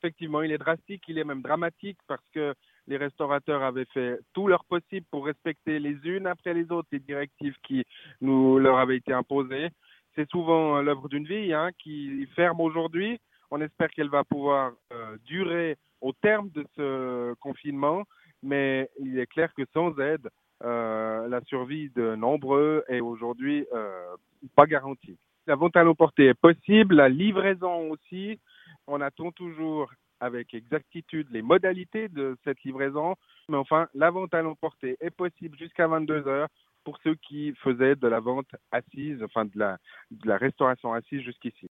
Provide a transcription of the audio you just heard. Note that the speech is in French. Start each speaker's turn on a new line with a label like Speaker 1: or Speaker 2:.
Speaker 1: Effectivement, il est drastique, il est même dramatique parce que les restaurateurs avaient fait tout leur possible pour respecter les unes après les autres les directives qui nous leur avaient été imposées. C'est souvent l'œuvre d'une vie hein, qui ferme aujourd'hui. On espère qu'elle va pouvoir euh, durer au terme de ce confinement, mais il est clair que sans aide, euh, la survie de nombreux est aujourd'hui euh, pas garantie. La vente à l'emporter est possible, la livraison aussi. On attend toujours avec exactitude les modalités de cette livraison, mais enfin, la vente à l'emporter est possible jusqu'à 22 heures pour ceux qui faisaient de la vente assise, enfin de la, de la restauration assise jusqu'ici.